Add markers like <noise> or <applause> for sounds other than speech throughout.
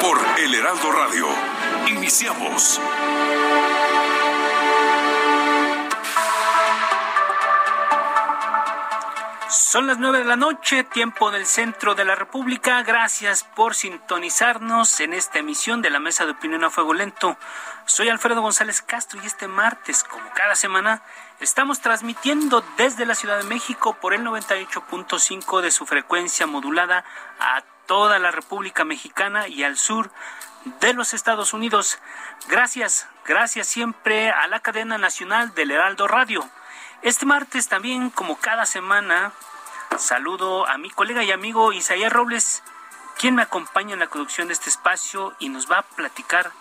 por El Heraldo Radio. Iniciamos. Son las nueve de la noche, tiempo del centro de la República. Gracias por sintonizarnos en esta emisión de la Mesa de Opinión a Fuego Lento. Soy Alfredo González Castro y este martes, como cada semana, estamos transmitiendo desde la Ciudad de México por el 98.5 de su frecuencia modulada a toda la República Mexicana y al sur de los Estados Unidos. Gracias, gracias siempre a la cadena nacional del Heraldo Radio. Este martes también, como cada semana, Saludo a mi colega y amigo Isaías Robles, quien me acompaña en la conducción de este espacio y nos va a platicar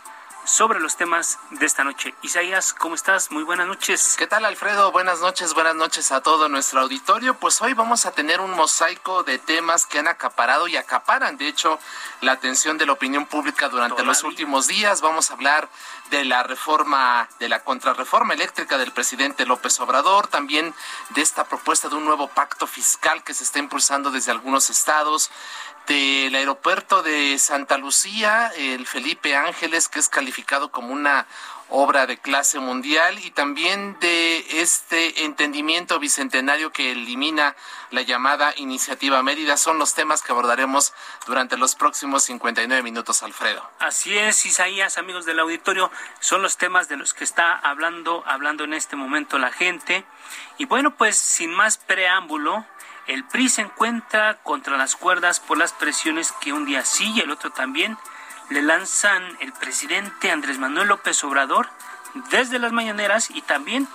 sobre los temas de esta noche. Isaías, ¿cómo estás? Muy buenas noches. ¿Qué tal, Alfredo? Buenas noches, buenas noches a todo nuestro auditorio. Pues hoy vamos a tener un mosaico de temas que han acaparado y acaparan, de hecho, la atención de la opinión pública durante los últimos días. Vamos a hablar de la reforma, de la contrarreforma eléctrica del presidente López Obrador, también de esta propuesta de un nuevo pacto fiscal que se está impulsando desde algunos estados, del aeropuerto de Santa Lucía, el Felipe Ángeles, que es calificado como una obra de clase mundial y también de este entendimiento bicentenario que elimina la llamada Iniciativa Mérida. Son los temas que abordaremos durante los próximos 59 minutos, Alfredo. Así es, Isaías, amigos del auditorio, son los temas de los que está hablando, hablando en este momento la gente. Y bueno, pues sin más preámbulo, el PRI se encuentra contra las cuerdas por las presiones que un día sí y el otro también le lanzan el presidente Andrés Manuel López Obrador desde las mañaneras y también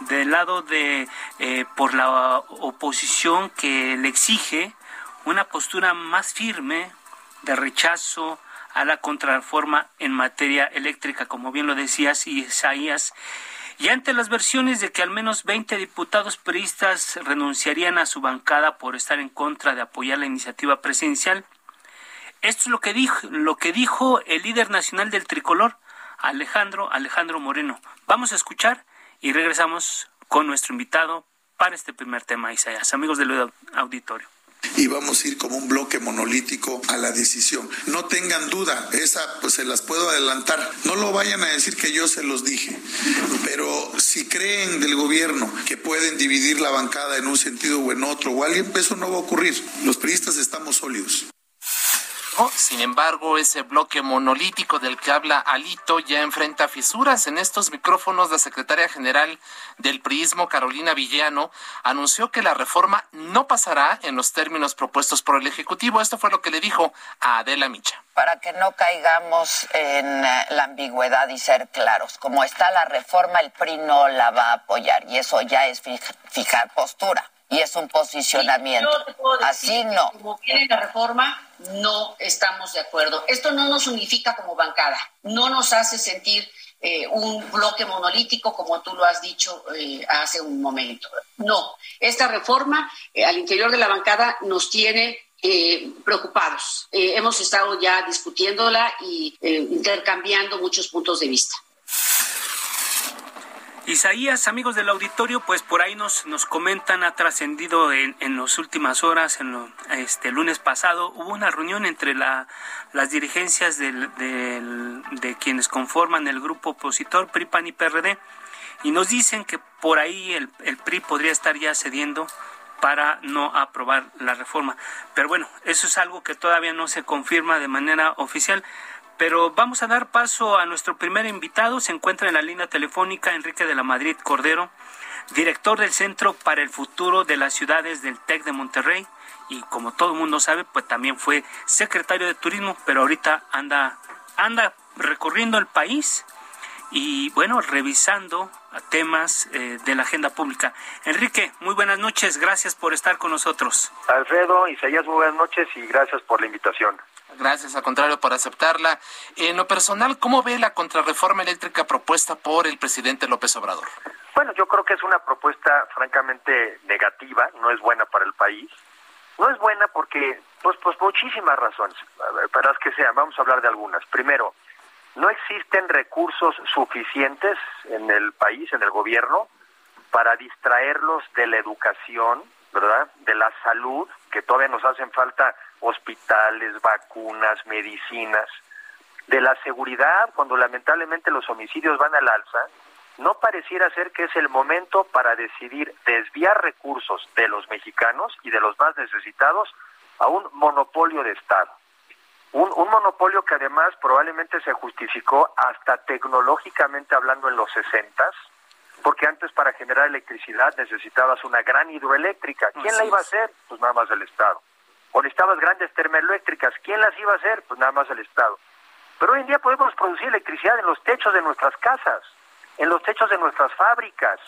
del lado de eh, por la oposición que le exige una postura más firme de rechazo a la contrarreforma en materia eléctrica, como bien lo decías, Isaías. Y ante las versiones de que al menos 20 diputados priistas renunciarían a su bancada por estar en contra de apoyar la iniciativa presidencial, esto es lo que dijo, lo que dijo el líder nacional del tricolor, Alejandro Alejandro Moreno. Vamos a escuchar y regresamos con nuestro invitado para este primer tema, Isaías. Amigos del auditorio y vamos a ir como un bloque monolítico a la decisión. No tengan duda, esa pues se las puedo adelantar. No lo vayan a decir que yo se los dije, pero si creen del gobierno que pueden dividir la bancada en un sentido o en otro o alguien, eso no va a ocurrir. Los periodistas estamos sólidos. Sin embargo, ese bloque monolítico del que habla Alito ya enfrenta fisuras. En estos micrófonos, la secretaria general del PRIismo, Carolina Villano, anunció que la reforma no pasará en los términos propuestos por el Ejecutivo. Esto fue lo que le dijo a Adela Micha. Para que no caigamos en eh, la ambigüedad y ser claros, como está la reforma, el PRI no la va a apoyar y eso ya es fijar postura y es un posicionamiento. Así no. Como viene la reforma, no estamos de acuerdo. Esto no nos unifica como bancada, no nos hace sentir eh, un bloque monolítico como tú lo has dicho eh, hace un momento. No, esta reforma eh, al interior de la bancada nos tiene preocupados. hemos estado ya discutiéndola y intercambiando muchos puntos de vista. Isaías, amigos del auditorio, pues por ahí nos, nos comentan, ha trascendido en, en las últimas horas, en este lunes pasado, hubo una reunión entre la, las dirigencias del, de quienes conforman el grupo opositor PRI, PAN y PRD, y nos dicen que por ahí el, el PRI podría estar ya cediendo para no aprobar la reforma. Pero bueno, eso es algo que todavía no se confirma de manera oficial Pero vamos a dar paso a nuestro primer invitado. Se encuentra en la línea telefónica Enrique de la Madrid Cordero, director del Centro para el Futuro de las Ciudades del TEC de Monterrey. Y como todo el mundo sabe, pues también fue secretario de Turismo, pero ahorita anda, anda recorriendo el país y bueno, revisando temas eh, de la agenda pública. Enrique, muy buenas noches, gracias por estar con nosotros. Alfredo, Isaías, muy buenas noches y gracias por la invitación. Gracias, al contrario, por aceptarla. En lo personal, ¿cómo ve la contrarreforma eléctrica propuesta por el presidente López Obrador? Bueno, yo creo que es una propuesta francamente negativa, no es buena para el país. No es buena porque, pues, pues muchísimas razones, para las que sean, vamos a hablar de algunas. Primero, no existen recursos suficientes en el país, en el gobierno, para distraerlos de la educación, ¿verdad? De la salud, que todavía nos hacen falta hospitales, vacunas, medicinas, de la seguridad, cuando lamentablemente los homicidios van al alza, no pareciera ser que es el momento para decidir desviar recursos de los mexicanos y de los más necesitados a un monopolio de Estado. Un, monopolio que además probablemente se justificó hasta tecnológicamente hablando en los sesentas, porque antes para generar electricidad necesitabas una gran hidroeléctrica. ¿Quién la iba a hacer? Pues nada más el Estado. O necesitabas grandes termoeléctricas. ¿Quién las iba a hacer? Pues nada más el Estado. Pero hoy en día podemos producir electricidad en los techos de nuestras casas, en los techos de nuestras fábricas.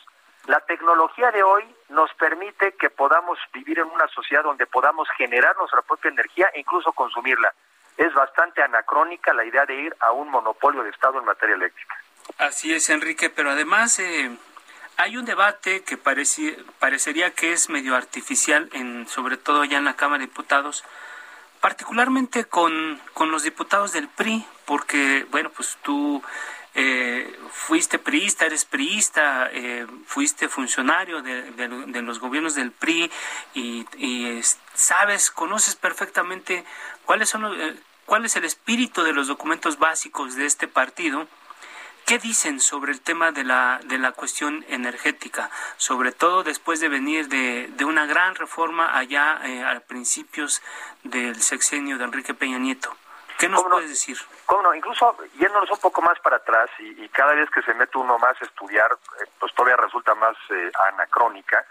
La tecnología de hoy nos permite que podamos vivir en una sociedad donde podamos generar nuestra propia energía e incluso consumirla es bastante anacrónica la idea de ir a un monopolio de Estado en materia eléctrica. Así es, Enrique, pero además eh, hay un debate que parecería que es medio artificial, en, sobre todo ya en la Cámara de Diputados, particularmente con, con los diputados del PRI, porque, bueno, pues tú eh, fuiste priista, eres priista, eh, fuiste funcionario de, los gobiernos del PRI y, sabes, conoces perfectamente cuáles son los, cuál es el espíritu de los documentos básicos de este partido, ¿Qué dicen sobre el tema de la, de la cuestión energética? Sobre todo después de venir de, de una gran reforma allá eh, a principios del sexenio de Enrique Peña Nieto. ¿Qué nos puedes decir? ¿Cómo no? Incluso yéndonos un poco más para atrás y, cada vez que se mete uno más a estudiar, eh, pues todavía resulta más eh, anacrónica.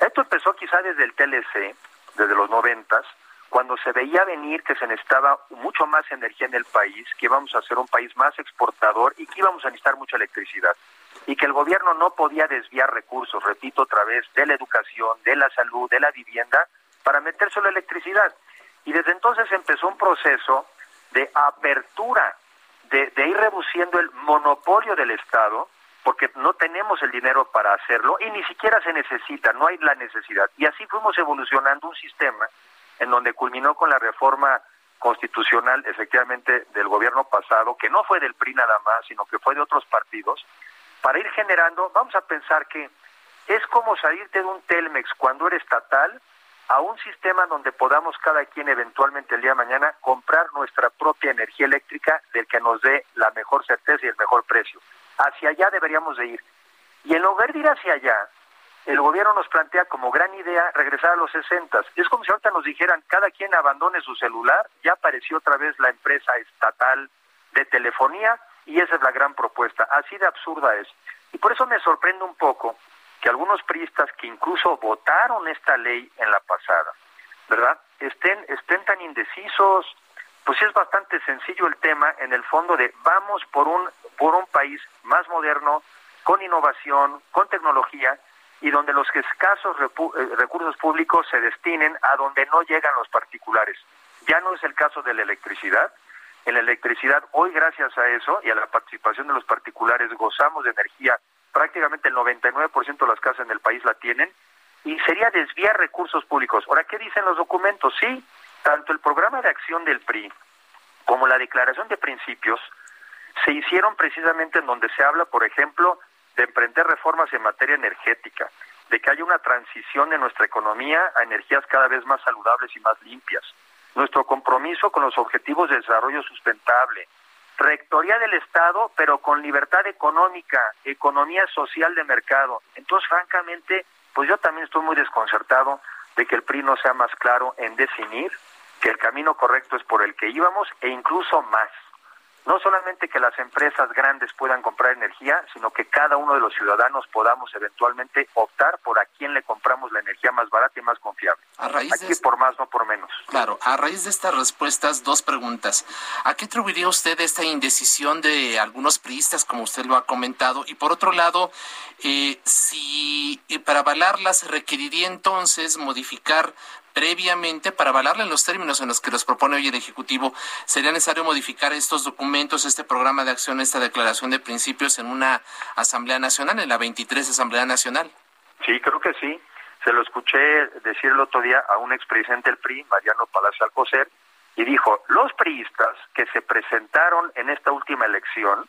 Esto empezó quizá desde el TLC, desde los noventas, cuando se veía venir que se necesitaba mucho más energía en el país, que íbamos a ser un país más exportador y que íbamos a necesitar mucha electricidad. Y que el gobierno no podía desviar recursos, repito otra vez, de la educación, de la salud, de la vivienda, para meter la electricidad. Y desde entonces empezó un proceso de apertura, de, de ir reduciendo el monopolio del Estado, porque no tenemos el dinero para hacerlo y ni siquiera se necesita, no hay la necesidad. Y así fuimos evolucionando un sistema en donde culminó con la reforma constitucional efectivamente del gobierno pasado, que no fue del PRI nada más, sino que fue de otros partidos, para ir generando, vamos a pensar que es como salirte de un Telmex cuando era estatal a un sistema donde podamos cada quien eventualmente el día de mañana comprar nuestra propia energía eléctrica del que nos dé la mejor certeza y el mejor precio. Hacia allá deberíamos de ir. Y en lugar de ir hacia allá, el gobierno nos plantea como gran idea regresar a los 60. Es como si ahorita nos dijeran, cada quien abandone su celular, ya apareció otra vez la empresa estatal de telefonía y esa es la gran propuesta. Así de absurda es. Y por eso me sorprende un poco que algunos priistas que incluso votaron esta ley en la pasada, ¿verdad? Estén, estén tan indecisos, pues es bastante sencillo el tema en el fondo de vamos por un, por un país más moderno, con innovación, con tecnología, y donde los escasos eh, recursos públicos se destinen a donde no llegan los particulares. Ya no es el caso de la electricidad. En la electricidad, hoy gracias a eso y a la participación de los particulares, gozamos de energía. Prácticamente el 99% de las casas en el país la tienen. Y sería desviar recursos públicos. Ahora, ¿qué dicen los documentos? Sí, tanto el programa de acción del PRI como la declaración de principios se hicieron precisamente en donde se habla, por ejemplo, de emprender reformas en materia energética, de que haya una transición en nuestra economía a energías cada vez más saludables y más limpias, nuestro compromiso con los objetivos de desarrollo sustentable, rectoría del Estado, pero con libertad económica, economía social de mercado. Entonces, francamente, pues yo también estoy muy desconcertado de que el PRI no sea más claro en definir que el camino correcto es por el que íbamos e incluso más. No solamente que las empresas grandes puedan comprar energía, sino que cada uno de los ciudadanos podamos eventualmente optar por a quién le compramos la energía más barata y más confiable. A raíz Aquí por más, no por menos. Claro, a raíz de estas respuestas, dos preguntas. ¿A qué atribuiría usted esta indecisión de algunos priistas, como usted lo ha comentado? Y por otro lado, eh, si eh, para avalarlas se requeriría entonces modificar previamente para avalarle en los términos en los que los propone hoy el Ejecutivo, sería necesario modificar estos documentos, este programa de acción, esta declaración de principios en una Asamblea Nacional, en la 23 Asamblea Nacional. Sí, creo que sí. Se lo escuché decir el otro día a un expresidente del PRI, Mariano Palacio Alcocer, y dijo, los priistas que se presentaron en esta última elección,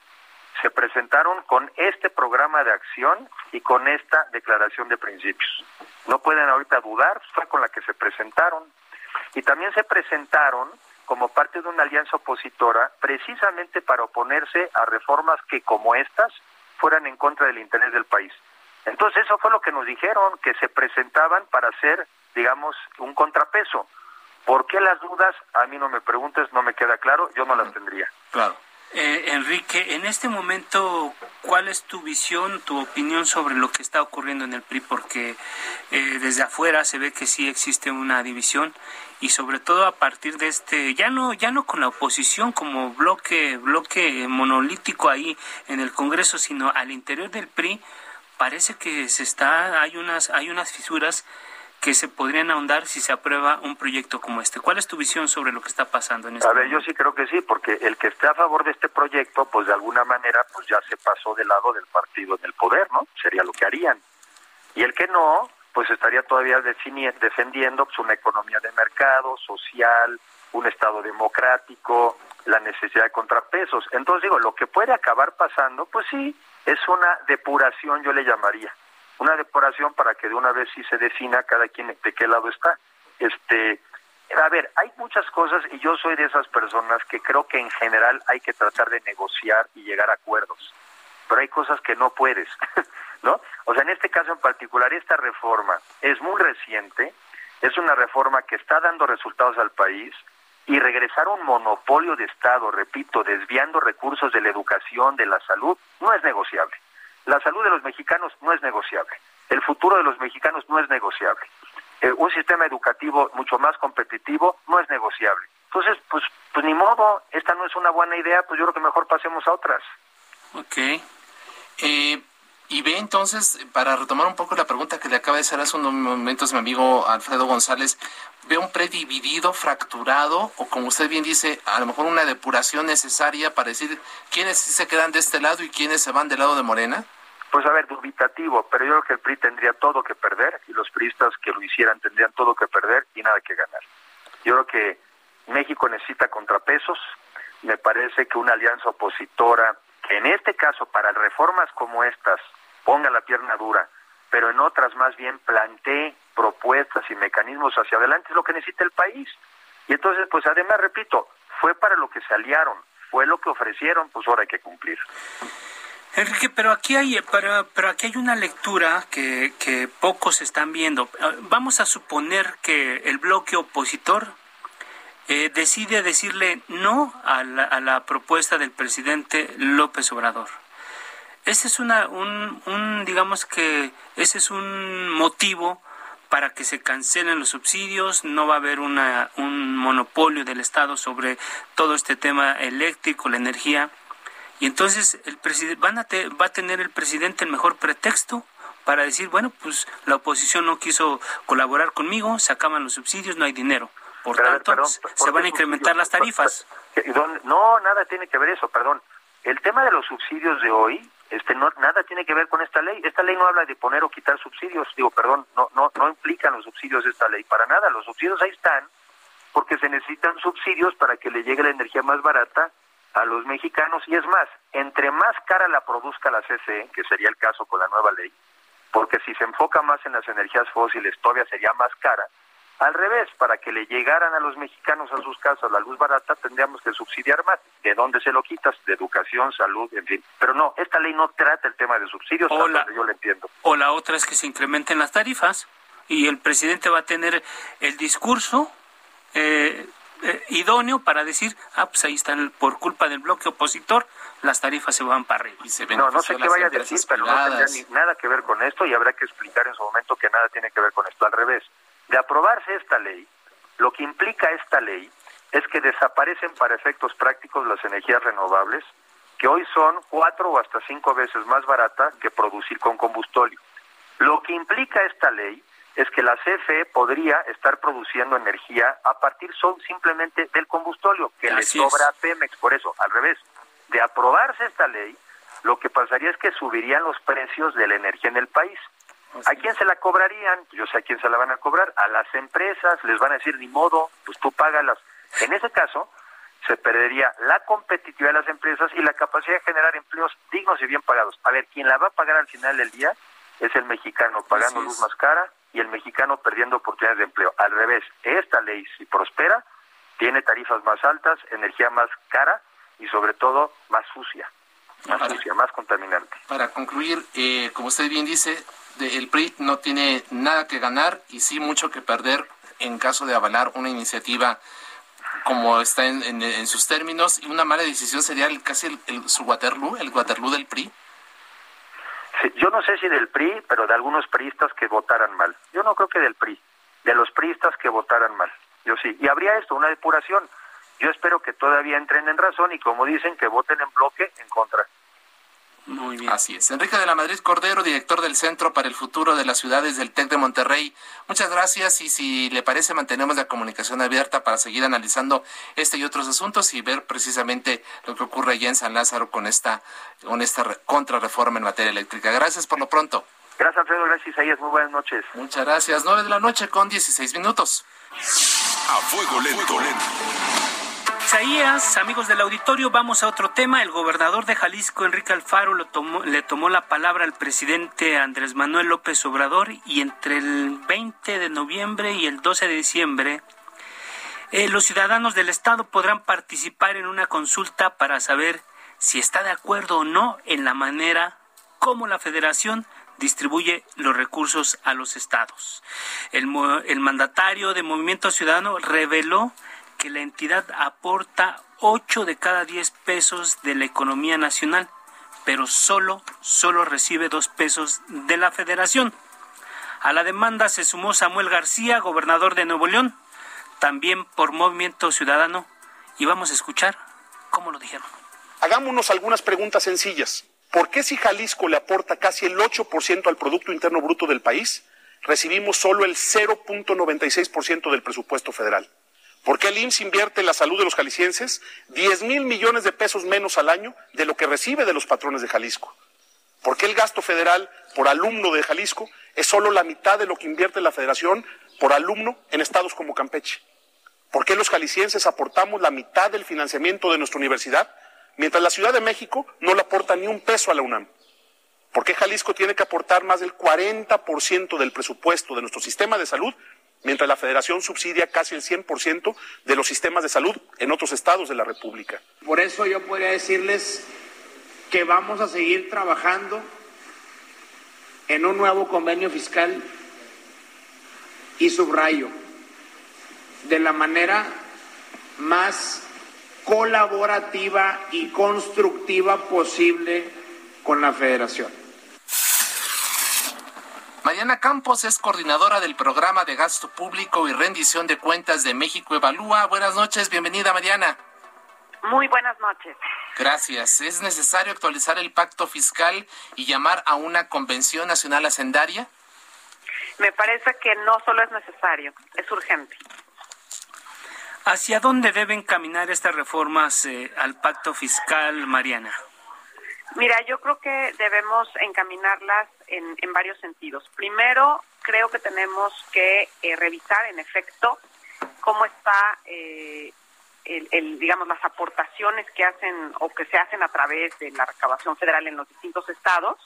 se presentaron con este programa de acción y con esta declaración de principios. No pueden ahorita dudar, fue con la que se presentaron. Y también se presentaron como parte de una alianza opositora precisamente para oponerse a reformas que como estas fueran en contra del interés del país. Entonces eso fue lo que nos dijeron, que se presentaban para hacer, digamos, un contrapeso. ¿Por qué las dudas? A mí no me preguntes, no me queda claro, yo no las tendría. Claro. Eh, Enrique, en este momento, ¿cuál es tu visión, tu opinión sobre lo que está ocurriendo en el PRI? Porque eh, desde afuera se ve que sí existe una división y sobre todo a partir de este, ya no, ya no con la oposición como bloque, bloque monolítico ahí en el Congreso, sino al interior del PRI, parece que se está, hay unas, hay unas fisuras que se podrían ahondar si se aprueba un proyecto como este. ¿Cuál es tu visión sobre lo que está pasando en este A ver, yo sí creo que sí, porque el que esté a favor de este proyecto, pues de alguna manera, pues ya se pasó del lado del partido en el poder, ¿no? Sería lo que harían. Y el que no, pues estaría todavía defendiendo pues, una economía de mercado, social, un Estado democrático, la necesidad de contrapesos. Entonces digo, lo que puede acabar pasando, pues sí, es una depuración, yo le llamaría una depuración para que de una vez sí se defina cada quien de qué lado está. Este, a ver, hay muchas cosas y yo soy de esas personas que creo que en general hay que tratar de negociar y llegar a acuerdos, pero hay cosas que no puedes, <laughs> ¿no? O sea, en este caso en particular, esta reforma es muy reciente, es una reforma que está dando resultados al país y regresar a un monopolio de Estado, repito, desviando recursos de la educación, de la salud, no es negociable. La salud de los mexicanos no es negociable. El futuro de los mexicanos no es negociable. Eh, un sistema educativo mucho más competitivo no es negociable. Entonces, pues, pues ni modo, esta no es una buena idea, pues yo creo que mejor pasemos a otras. Ok. Eh, y ve entonces, para retomar un poco la pregunta que le acaba de hacer hace unos momentos mi amigo Alfredo González, ve un predividido, fracturado, o como usted bien dice, a lo mejor una depuración necesaria para decir quiénes se quedan de este lado y quiénes se van del lado de Morena? Pues a ver, dubitativo, pero yo creo que el PRI tendría todo que perder y los priistas que lo hicieran tendrían todo que perder y nada que ganar. Yo creo que México necesita contrapesos, me parece que una alianza opositora, que en este caso para reformas como estas ponga la pierna dura, pero en otras más bien plantee propuestas y mecanismos hacia adelante, es lo que necesita el país. Y entonces, pues además, repito, fue para lo que se aliaron, fue lo que ofrecieron, pues ahora hay que cumplir. Enrique, pero aquí hay, pero, pero aquí hay una lectura que, que pocos están viendo. Vamos a suponer que el bloque opositor eh, decide decirle no a la, a la, propuesta del presidente López Obrador. Ese es una, un, un, digamos que ese es un motivo para que se cancelen los subsidios, no va a haber una, un monopolio del Estado sobre todo este tema eléctrico, la energía. Y entonces el van a va a tener el presidente el mejor pretexto para decir, bueno, pues la oposición no quiso colaborar conmigo, se acaban los subsidios, no hay dinero. Por tanto, se van a incrementar las tarifas. No, nada tiene que ver eso, perdón. El tema de los subsidios de hoy, este, no, nada tiene que ver con esta ley. Esta ley no habla de poner o quitar subsidios. Digo, perdón, no, no, no implican los subsidios de esta ley para nada. Los subsidios ahí están porque se necesitan subsidios para que le llegue la energía más barata a los mexicanos y es más, entre más cara la produzca la CCE, que sería el caso con la nueva ley, porque si se enfoca más en las energías fósiles todavía sería más cara, al revés, para que le llegaran a los mexicanos a sus casas la luz barata tendríamos que subsidiar más. ¿De dónde se lo quitas? De educación, salud, en fin. Pero no, esta ley no trata el tema de subsidios, o yo lo entiendo. O la otra es que se incrementen las tarifas y el presidente va a tener el discurso eh, eh, idóneo para decir, ah, pues ahí están, por culpa del bloque opositor, las tarifas se van para arriba. no, no sé qué vaya a decir, pero no tendría nada que ver con esto y habrá que explicar en su momento que nada tiene que ver con esto. Al revés, de aprobarse esta ley, lo que implica esta ley es que desaparecen para efectos prácticos las energías renovables, que hoy son cuatro o hasta cinco veces más barata que producir con combustóleo. Lo que implica esta ley es que la CFE podría estar produciendo energía a partir son simplemente del combustóleo que le sobra a Pemex. Por eso, al revés, de aprobarse esta ley, lo que pasaría es que subirían los precios de la energía en el país. ¿A quién se la cobrarían? Yo sé a quién se la van a cobrar. A las empresas les van a decir, ni modo, pues tú págalas. En ese caso, se perdería la competitividad de las empresas y la capacidad de generar empleos dignos y bien pagados. A ver, quien la va a pagar al final del día es el mexicano pagando luz más cara y el mexicano perdiendo oportunidades de empleo. Al revés, esta ley, si prospera, tiene tarifas más altas, energía más cara y sobre todo más sucia, más sucia, más contaminante. Para concluir, eh, como usted bien dice, el PRI no tiene nada que ganar y sí mucho que perder en caso de avalar una iniciativa como está en, sus términos y una mala decisión sería el, casi el, su Waterloo, el Waterloo del PRI yo no sé si del PRI, pero de algunos priistas que votaran mal. Yo no creo que del PRI, de los priistas que votaran mal. Yo sí. Y habría esto, una depuración. Yo espero que todavía entren en razón y como dicen, que voten en bloque en contra. Muy bien. Así es. Enrique de la Madrid Cordero, director del Centro para el Futuro de las Ciudades del TEC de Monterrey. Muchas gracias y si le parece mantenemos la comunicación abierta para seguir analizando este y otros asuntos y ver precisamente lo que ocurre allá en San Lázaro con esta, con esta contrarreforma en materia eléctrica. Gracias por lo pronto. Gracias Alfredo, gracias Isaías, muy buenas noches. Muchas gracias. Nueve de la noche con 16 minutos. A fuego lento. lento. Isaías, amigos del auditorio, vamos a otro tema. El gobernador de Jalisco, Enrique Alfaro, le tomó la palabra al presidente Andrés Manuel López Obrador y entre el 20 de noviembre y el 12 de diciembre, eh, los ciudadanos del Estado podrán participar en una consulta para saber si está de acuerdo o no en la manera como la federación distribuye los recursos a los estados. El, el mandatario de Movimiento Ciudadano reveló que la entidad aporta 8 de cada 10 pesos de la economía nacional, pero solo, solo recibe 2 pesos de la federación. A la demanda se sumó Samuel García, gobernador de Nuevo León, también por Movimiento Ciudadano, y vamos a escuchar cómo lo dijeron. Hagámonos algunas preguntas sencillas. ¿Por qué si Jalisco le aporta casi el 8% al Producto Interno Bruto del país, recibimos solo el 0.96% del presupuesto federal? ¿Por qué el IMSS invierte en la salud de los jaliscienses 10 mil millones de pesos menos al año de lo que recibe de los patrones de Jalisco? ¿Por qué el gasto federal por alumno de Jalisco es solo la mitad de lo que invierte la federación por alumno en estados como Campeche? ¿Por qué los jaliscienses aportamos la mitad del financiamiento de nuestra universidad, mientras la Ciudad de México no le aporta ni un peso a la UNAM? ¿Por qué Jalisco tiene que aportar más del 40% del presupuesto de nuestro sistema de salud mientras la federación subsidia casi el 100% de los sistemas de salud en otros estados de la República. Por eso yo podría decirles que vamos a seguir trabajando en un nuevo convenio fiscal y subrayo de la manera más colaborativa y constructiva posible con la federación. Mariana Campos es coordinadora del programa de gasto público y rendición de cuentas de México Evalúa. Buenas noches, bienvenida Mariana. Muy buenas noches. Gracias. ¿Es necesario actualizar el pacto fiscal y llamar a una convención nacional hacendaria? Me parece que no solo es necesario, es urgente. ¿Hacia dónde deben caminar estas reformas eh, al pacto fiscal, Mariana? Mira, yo creo que debemos encaminarlas en, en varios sentidos. Primero, creo que tenemos que eh, revisar, en efecto, cómo está, eh, el, digamos, las aportaciones que hacen o que se hacen a través de la recabación federal en los distintos estados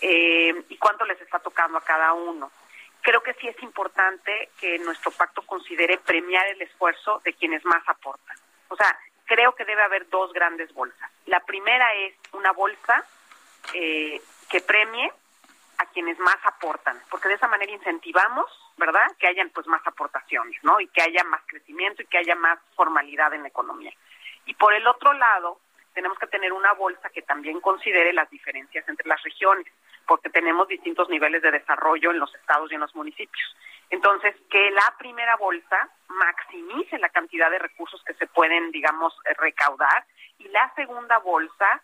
eh, y cuánto les está tocando a cada uno. Creo que sí es importante que nuestro pacto considere premiar el esfuerzo de quienes más aportan. O sea, creo que debe haber dos grandes bolsas. La primera es una bolsa eh, que premie quienes más aportan, porque de esa manera incentivamos ¿verdad? Que hayan pues más aportaciones, ¿no? Y que haya más crecimiento y que haya más formalidad en la economía. Y por el otro lado, tenemos que tener una bolsa que también considere las diferencias entre las regiones, porque tenemos distintos niveles de desarrollo en los estados y en los municipios. Entonces, que la primera bolsa maximice la cantidad de recursos que se pueden, digamos, recaudar y la segunda bolsa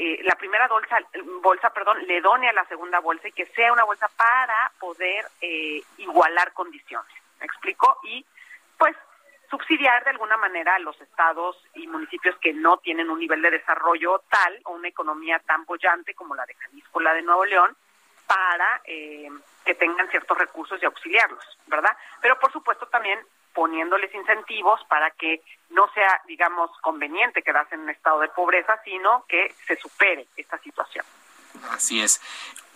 eh, la primera bolsa, bolsa, perdón, le done a la segunda bolsa y que sea una bolsa para poder eh, igualar condiciones. ¿Me explico? Y pues subsidiar de alguna manera a los estados y municipios que no tienen un nivel de desarrollo tal o una economía tan bollante como la de Jalisco, la de Nuevo León, para eh, que tengan ciertos recursos y auxiliarlos, ¿verdad? Pero por supuesto también poniéndoles incentivos para que no sea, digamos, conveniente quedarse en un estado de pobreza, sino que se supere esta situación. Así es.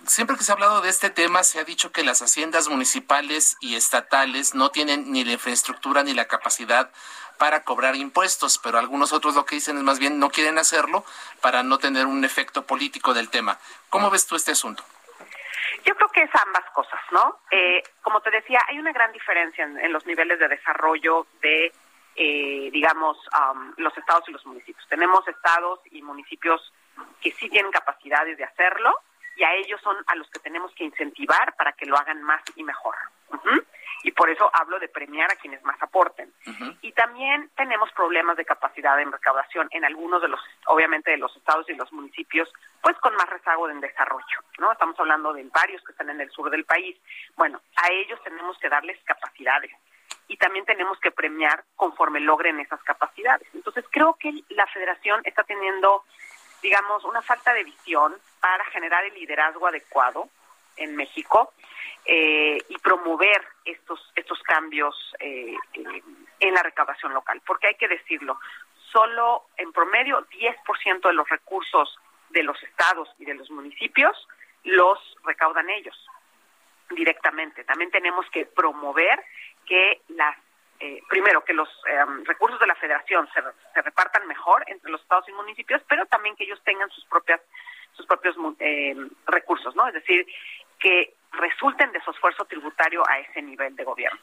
Siempre que se ha hablado de este tema, se ha dicho que las haciendas municipales y estatales no tienen ni la infraestructura ni la capacidad para cobrar impuestos, pero algunos otros lo que dicen es más bien no quieren hacerlo para no tener un efecto político del tema. ¿Cómo ves tú este asunto? Yo creo que es ambas cosas, ¿no? Eh, como te decía, hay una gran diferencia en, los niveles de desarrollo de, eh, digamos, los estados y los municipios. Tenemos estados y municipios que sí tienen capacidades de hacerlo y a ellos son a los que tenemos que incentivar para que lo hagan más y mejor y por eso hablo de premiar a quienes más aporten. Y también tenemos problemas de capacidad de recaudación en algunos de los, obviamente, de los estados y los municipios, pues con más rezago en desarrollo, ¿no? Estamos hablando de varios que están en el sur del país. Bueno, a ellos tenemos que darles capacidades y también tenemos que premiar conforme logren esas capacidades. Entonces, creo que la federación está teniendo, digamos, una falta de visión para generar el liderazgo adecuado en México eh, y promover estos estos cambios eh, eh, en la recaudación local, porque hay que decirlo, solo en promedio 10% de los recursos de los estados y de los municipios los recaudan ellos directamente. También tenemos que promover que las primero que los recursos de la federación se, se, repartan mejor entre los estados y municipios, pero también que ellos tengan sus propias sus propios recursos, ¿no? Es decir, que resulten de su esfuerzo tributario a ese nivel de gobierno.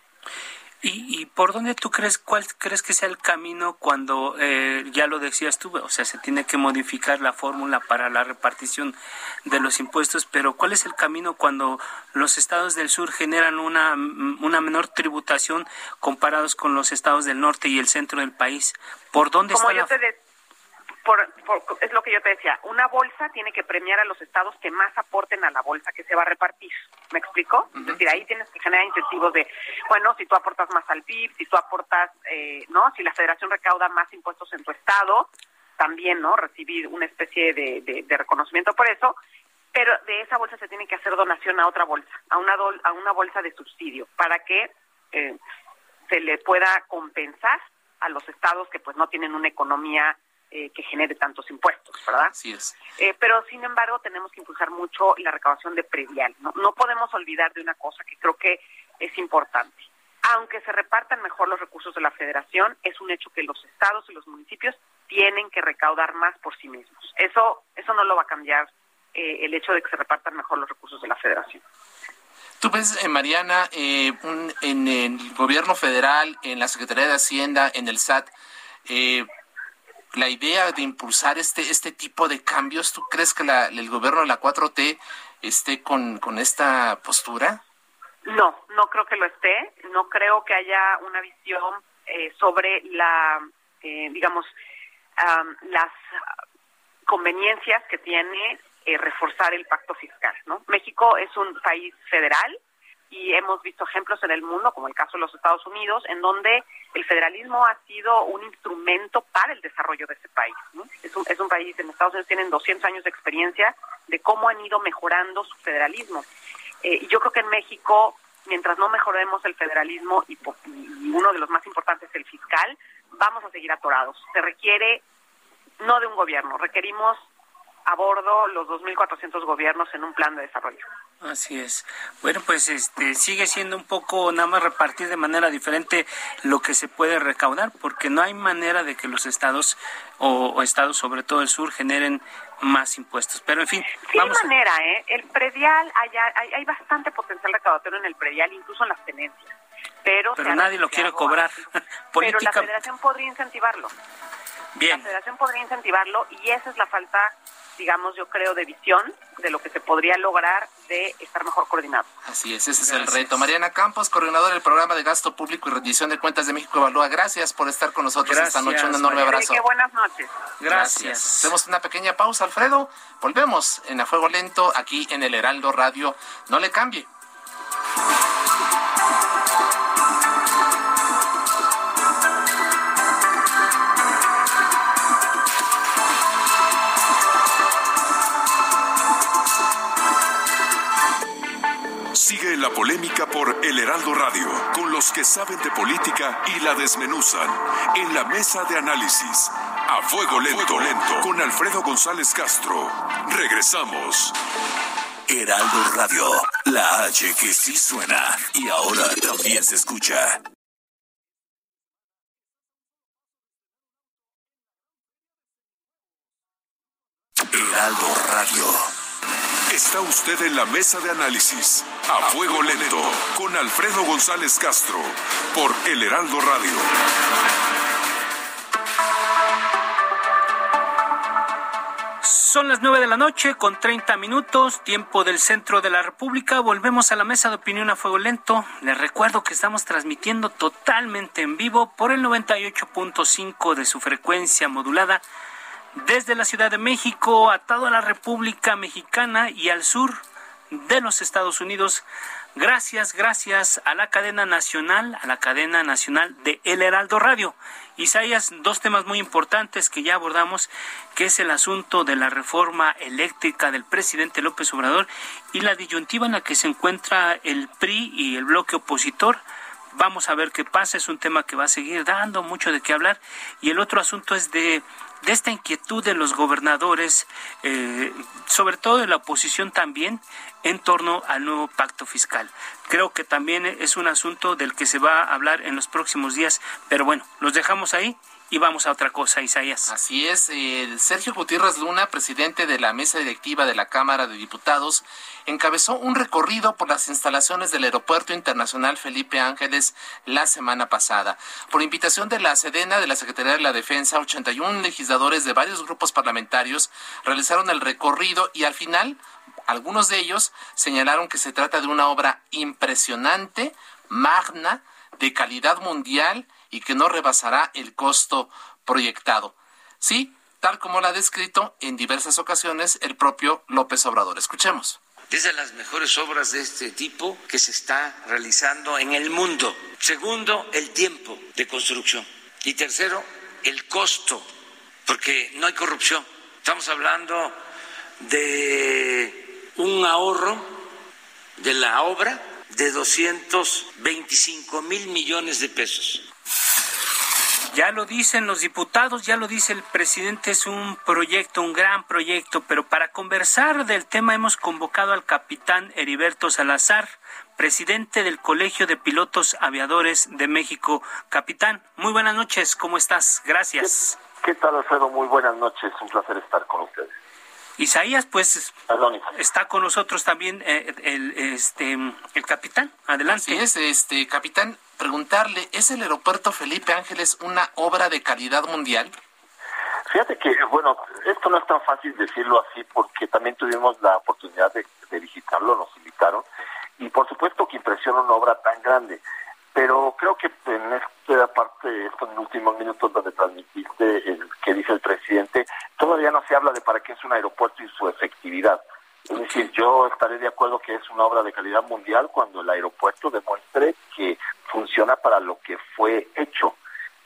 ¿Y, por dónde tú crees, cuál crees que sea el camino cuando, eh, ya lo decías tú, o sea, se tiene que modificar la fórmula para la repartición de los impuestos, pero cuál es el camino cuando los estados del sur generan una, una menor tributación comparados con los estados del norte y el centro del país? ¿Por dónde está la es lo que yo te decía, una bolsa tiene que premiar a los estados que más aporten a la bolsa que se va a repartir. ¿Me explico? Es decir, ahí tienes que generar incentivos de, bueno, si tú aportas más al PIB, si tú aportas, eh, ¿no? Si la federación recauda más impuestos en tu estado, también, ¿no? Recibir una especie de, reconocimiento por eso. Pero de esa bolsa se tiene que hacer donación a otra bolsa, a una, a una bolsa de subsidio, para que eh, se le pueda compensar a los estados que pues no tienen una economía eh, que genere tantos impuestos, ¿verdad? Así es. Eh, pero sin embargo tenemos que impulsar mucho la recaudación de predial. ¿no? no podemos olvidar de una cosa que creo que es importante. Aunque se repartan mejor los recursos de la federación, es un hecho que los estados y los municipios tienen que recaudar más por sí mismos. Eso, eso no lo va a cambiar eh, el hecho de que se repartan mejor los recursos de la federación. Tú ves, Mariana, en el gobierno federal, en la Secretaría de Hacienda, en el SAT, eh, la idea de impulsar este, este tipo de cambios? ¿Tú crees que la, el gobierno de la 4T esté con, con esta postura? No, no creo que lo esté. No creo que haya una visión eh, sobre la, eh, digamos, las conveniencias que tiene eh, reforzar el pacto fiscal. ¿no? México es un país federal y hemos visto ejemplos en el mundo, como el caso de los Estados Unidos, en donde el federalismo ha sido un instrumento para el desarrollo de ese país. Es, un, es un país, en Estados Unidos tienen 200 años de experiencia de cómo han ido mejorando su federalismo. Eh, y yo creo que en México, mientras no mejoremos el federalismo y, y uno de los más importantes, el fiscal, vamos a seguir atorados. Se requiere no de un gobierno, requerimos a bordo los 2.400 gobiernos en un plan de desarrollo. Así es. Bueno, pues este sigue siendo un poco nada más repartir de manera diferente lo que se puede recaudar, porque no hay manera de que los estados o, estados, sobre todo el sur, generen más impuestos. Pero en fin, sí hay manera, ¿eh? El predial, hay, hay, hay, bastante potencial recaudatorio en el predial, incluso en las tenencias. Pero, pero nadie lo quiere cobrar. <laughs> Pero la Federación podría incentivarlo. Bien. La Federación podría incentivarlo y esa es la falta digamos, yo creo, de visión de lo que se podría lograr de estar mejor coordinado. Así es, ese es el reto. Mariana Campos, coordinadora del programa de gasto público y rendición de cuentas de México Evalúa. Gracias por estar con nosotros esta noche. Un enorme abrazo. Qué buenas noches. Gracias. Hacemos una pequeña pausa, Alfredo. Volvemos en A Fuego Lento aquí en el Heraldo Radio. No le cambie. Sigue la polémica por El Heraldo Radio, con los que saben de política y la desmenuzan, en la mesa de análisis. A fuego lento, lento, con Alfredo González Castro. Regresamos. Heraldo Radio, la H que sí suena y ahora también se escucha. Heraldo Radio. Está usted en la mesa de análisis a fuego lento con Alfredo González Castro por El Heraldo Radio. Son las nueve de la noche con 30 minutos, tiempo del centro de la República. Volvemos a la mesa de opinión a fuego lento. Les recuerdo que estamos transmitiendo totalmente en vivo por el 98.5 de su frecuencia modulada desde la Ciudad de México a toda la República Mexicana y al sur de los Estados Unidos. Gracias, gracias a la cadena nacional, a la cadena nacional de El Heraldo Radio. Isaías, dos temas muy importantes que ya abordamos, que es el asunto de la reforma eléctrica del presidente López Obrador y la disyuntiva en la que se encuentra el PRI y el bloque opositor. Vamos a ver qué pasa, es un tema que va a seguir dando mucho de qué hablar. Y el otro asunto es de de esta inquietud de los gobernadores, eh, sobre todo de la oposición también, en torno al nuevo pacto fiscal. Creo que también es un asunto del que se va a hablar en los próximos días, pero bueno, los dejamos ahí y vamos a otra cosa, Isaías. Así es, el Sergio Gutiérrez Luna, presidente de la mesa directiva de la Cámara de Diputados, encabezó un recorrido por las instalaciones del Aeropuerto Internacional Felipe Ángeles la semana pasada. Por invitación de la Sedena de la Secretaría de la Defensa, 81 legisladores de varios grupos parlamentarios realizaron el recorrido y al final algunos de ellos señalaron que se trata de una obra impresionante, magna, de calidad mundial y que no rebasará el costo proyectado. Sí, tal como lo ha descrito en diversas ocasiones el propio López Obrador. Escuchemos. Es de las mejores obras de este tipo que se está realizando en el mundo. Segundo, el tiempo de construcción. Y tercero, el costo, porque no hay corrupción. Estamos hablando de un ahorro de la obra de 225 mil millones de pesos. Ya lo dicen los diputados, ya lo dice el presidente, es un proyecto, un gran proyecto, pero para conversar del tema hemos convocado al capitán Heriberto Salazar, presidente del Colegio de Pilotos Aviadores de México. Capitán, muy buenas noches, ¿cómo estás? Gracias. ¿Qué, tal, Alfredo? Muy buenas noches, un placer estar con ustedes. Isaías, pues está con nosotros también eh, el, este, el capitán. Adelante. Así es, este capitán, preguntarle, ¿es el aeropuerto Felipe Ángeles una obra de calidad mundial? Fíjate que, bueno, esto no es tan fácil decirlo así porque también tuvimos la oportunidad de, visitarlo, nos invitaron, y por supuesto que impresiona una obra tan grande. Pero creo que en esta parte, estos últimos minutos donde transmitiste el que dice el presidente, todavía no se habla de para qué es un aeropuerto y su efectividad. Es decir, yo estaré de acuerdo que es una obra de calidad mundial cuando el aeropuerto demuestre que funciona para lo que fue hecho.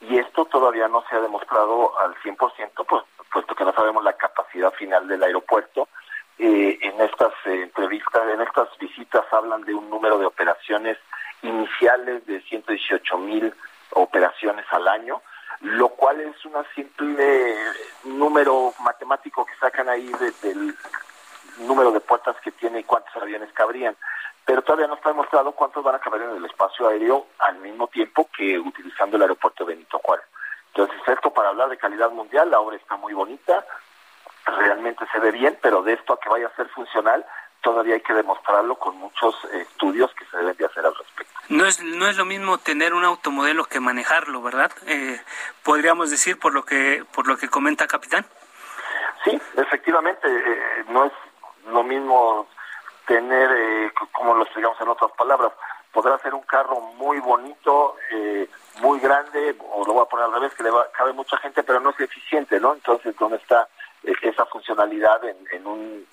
Y esto todavía no se ha demostrado al 100%, pues, puesto que no sabemos la capacidad final del aeropuerto. Eh, en estas eh, entrevistas, en estas visitas hablan de un número de operaciones iniciales de 118 mil operaciones al año, lo cual es un simple número matemático que sacan ahí del número de puertas que tiene tiene y cuántos aviones cabrían. Pero todavía no está demostrado cuántos van a caber en el espacio aéreo al mismo tiempo que utilizando el aeropuerto Benito Juárez. Entonces, esto para hablar de calidad mundial, la obra está muy bonita, realmente se ve bien, pero de esto a que vaya a ser funcional, todavía hay que demostrarlo con muchos estudios que se deben de hacer al respecto. No es, no es lo mismo tener un automodelo que manejarlo, ¿verdad? Eh, podríamos decir por lo que por lo que comenta capitán. Sí, efectivamente, eh, no es lo mismo tener, eh, como lo digamos en otras palabras, podrá ser un carro muy bonito, eh, muy grande, o lo voy a poner al revés, que le va, cabe mucha gente, pero no es eficiente, ¿no? Entonces, ¿dónde está esa funcionalidad en, en un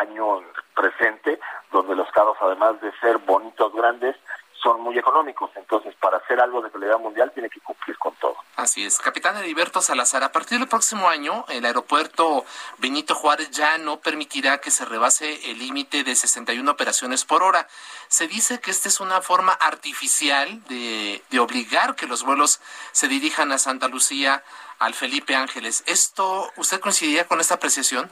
año presente, donde los carros, además de ser bonitos, grandes, son muy económicos. Entonces, para hacer algo de calidad mundial, tiene que cumplir con todo. Así es. Capitán Heriberto Salazar, a partir del próximo año, el aeropuerto Benito Juárez ya no permitirá que se rebase el límite de 61 operaciones por hora. Se dice que esta es una forma artificial de, de obligar que los vuelos se dirijan a Santa Lucía, al Felipe Ángeles. ¿Esto, usted coincidiría con esta apreciación?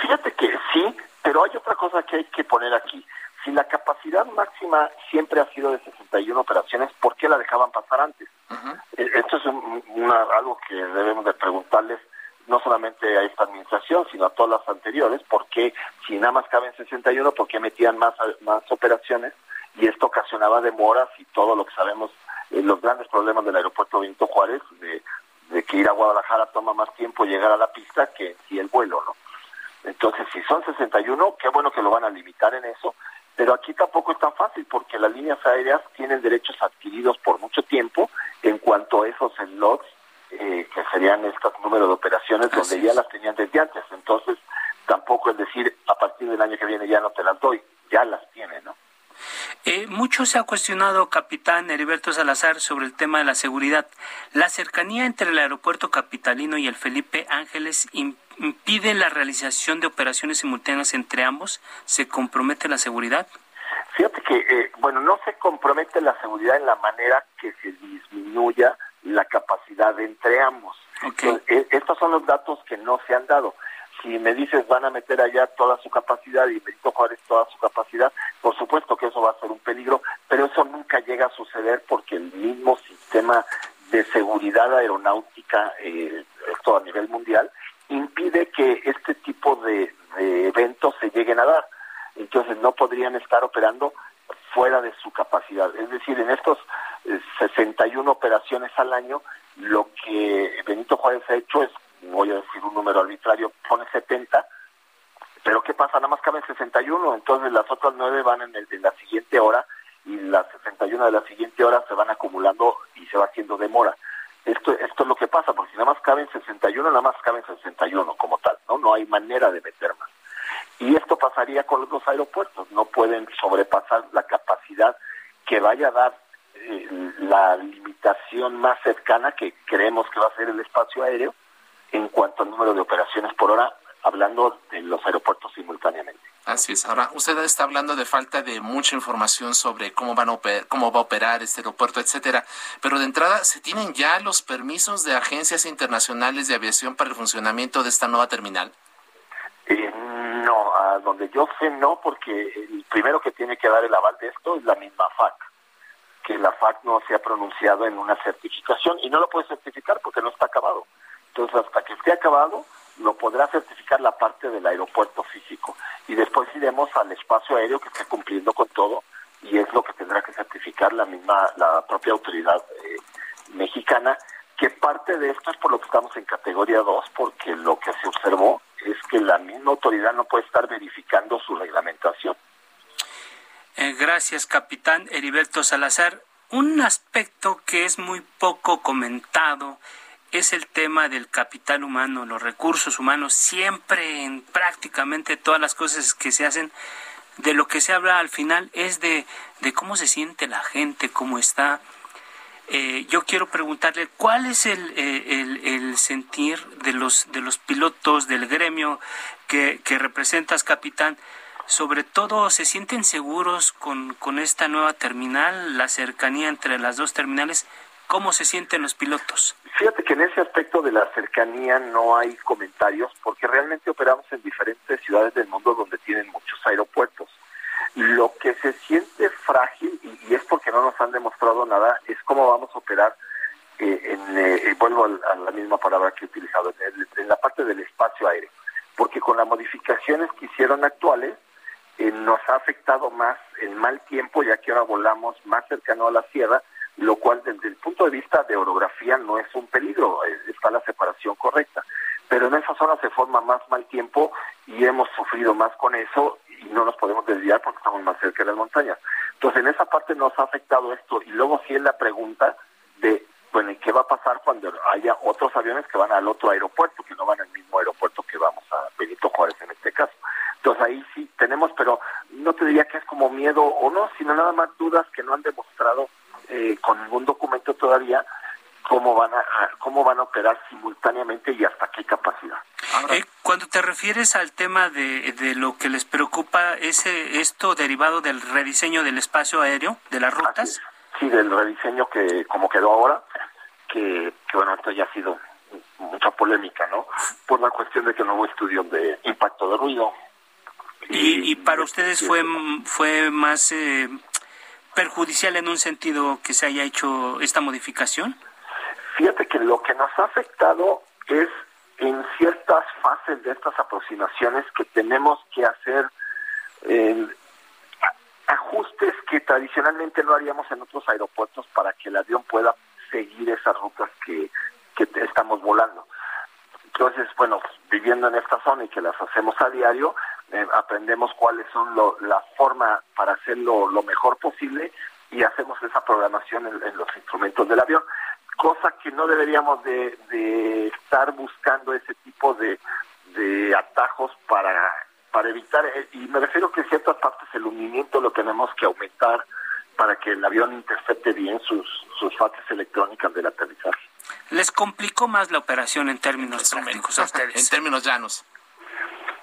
Fíjate que sí, pero hay otra cosa que hay que poner aquí. Si la capacidad máxima siempre ha sido de 61 operaciones, ¿por qué la dejaban pasar antes? E, esto es algo que debemos de preguntarles no solamente a esta administración, sino a todas las anteriores, porque si nada más caben 61, ¿por qué metían más, más operaciones? Y esto ocasionaba demoras y todo lo que sabemos, eh, los grandes problemas del aeropuerto Benito Juárez, de, de que ir a Guadalajara toma más tiempo llegar a la pista que si el vuelo, ¿no? Entonces, si son 61, qué bueno que lo van a limitar en eso, pero aquí tampoco es tan fácil porque las líneas aéreas tienen derechos adquiridos por mucho tiempo en cuanto a esos slots, eh, que serían estos números de operaciones donde ya las tenían desde antes. Entonces, tampoco es decir, a partir del año que viene ya no te las doy, ya las tienen, ¿no? Eh, mucho se ha cuestionado, capitán Heriberto Salazar, sobre el tema de la seguridad. ¿La cercanía entre el aeropuerto capitalino y el Felipe Ángeles impide la realización de operaciones simultáneas entre ambos? ¿Se compromete la seguridad? Fíjate que, eh, bueno, no se compromete la seguridad en la manera que se disminuya la capacidad entre ambos. Eh, estos son los datos que no se han dado si me dices van a meter allá toda su capacidad y Benito Juárez toda su capacidad, por supuesto que eso va a ser un peligro, pero eso nunca llega a suceder porque el mismo sistema de seguridad aeronáutica, eh, esto a nivel mundial, impide que este tipo de, eventos se lleguen a dar. Entonces no podrían estar operando fuera de su capacidad. Es decir, en estos 61 eh, operaciones al año, lo que Benito Juárez ha hecho es voy a decir un número arbitrario, pone 70, pero ¿qué pasa? Nada más caben 61, entonces las otras nueve van en, el, la siguiente hora y las 61 de la siguiente hora se van acumulando y se va haciendo demora. Esto, esto es lo que pasa, porque si nada más caben 61, nada más caben 61 como tal, ¿no? No hay manera de meter más. Y esto pasaría con los aeropuertos, no pueden sobrepasar la capacidad que vaya a dar eh, la limitación más cercana que creemos que va a ser el espacio aéreo, en cuanto al número de operaciones por hora, hablando de los aeropuertos simultáneamente. Así es. Ahora, usted está hablando de falta de mucha información sobre cómo van a operar, cómo va a operar este aeropuerto, etcétera. Pero de entrada, ¿se tienen ya los permisos de agencias internacionales de aviación para el funcionamiento de esta nueva terminal? Eh, no, a donde yo sé no, porque el primero que tiene que dar el aval de esto es la misma FAC, que la FAC no se ha pronunciado en una certificación y no lo puede certificar porque no está acabado. Entonces, hasta que esté acabado, lo podrá certificar la parte del aeropuerto físico. Y después iremos al espacio aéreo que esté cumpliendo con todo y es lo que tendrá que certificar la misma, la propia autoridad eh, mexicana, que parte de esto es por lo que estamos en categoría 2, porque lo que se observó es que la misma autoridad no puede estar verificando su reglamentación. Eh, gracias, capitán Heriberto Salazar. Un aspecto que es muy poco comentado es el tema del capital humano, los recursos humanos, siempre en prácticamente todas las cosas que se hacen, de lo que se habla al final es de, de cómo se siente la gente, cómo está. Eh, yo quiero preguntarle cuál es el, eh, el, el, sentir de los, de los pilotos del gremio que, que representas, capitán. Sobre todo, ¿se sienten seguros con, con esta nueva terminal, la cercanía entre las dos terminales? ¿Cómo se sienten los pilotos? Fíjate que en ese aspecto de la cercanía no hay comentarios porque realmente operamos en diferentes ciudades del mundo donde tienen muchos aeropuertos. Lo que se siente frágil, y, es porque no nos han demostrado nada, es cómo vamos a operar eh, en, eh, vuelvo a, la misma palabra que he utilizado, en, la parte del espacio aéreo. Porque con las modificaciones que hicieron actuales, eh, nos ha afectado más el mal tiempo, ya que ahora volamos más cercano a la sierra, lo cual desde el punto de vista de orografía no es un peligro, está la separación correcta. Pero en esa zona se forma más mal tiempo y hemos sufrido más con eso y no nos podemos desviar porque estamos más cerca de las montañas. Entonces en esa parte nos ha afectado esto y luego sí es la pregunta de, bueno, ¿y qué va a pasar cuando haya otros aviones que van al otro aeropuerto, que no van al mismo aeropuerto que vamos a Benito Juárez en este caso? Entonces ahí sí tenemos, pero no te diría que es como miedo o no, sino nada más dudas que no han demostrado eh, con ningún documento todavía cómo van a, cómo van a operar simultáneamente y hasta qué capacidad. Eh, cuando te refieres al tema de, de lo que les preocupa, ese esto derivado del rediseño del espacio aéreo, de las rutas. Sí, del rediseño que como quedó ahora, que, que bueno, esto ya ha sido mucha polémica, ¿no? Por la cuestión de que no hubo estudio de impacto de ruido. Y, y para ustedes fue, fue más eh, perjudicial en un sentido que se haya hecho esta modificación? Fíjate que lo que nos ha afectado es en ciertas fases de estas aproximaciones que tenemos que hacer eh, ajustes que tradicionalmente no haríamos en otros aeropuertos para que el avión pueda seguir esas rutas que, que estamos volando. Entonces, bueno, viviendo en esta zona y que las hacemos a diario, eh, aprendemos cuáles son la forma para hacerlo lo mejor posible y hacemos esa programación en, los instrumentos del avión, cosa que no deberíamos de, estar buscando ese tipo de, atajos para, para evitar, eh, y me refiero que en ciertas partes el hundimiento lo tenemos que aumentar para que el avión intercepte bien sus, sus fases electrónicas del aterrizaje. ¿Les complicó más la operación en términos prácticos a ustedes? en términos llanos.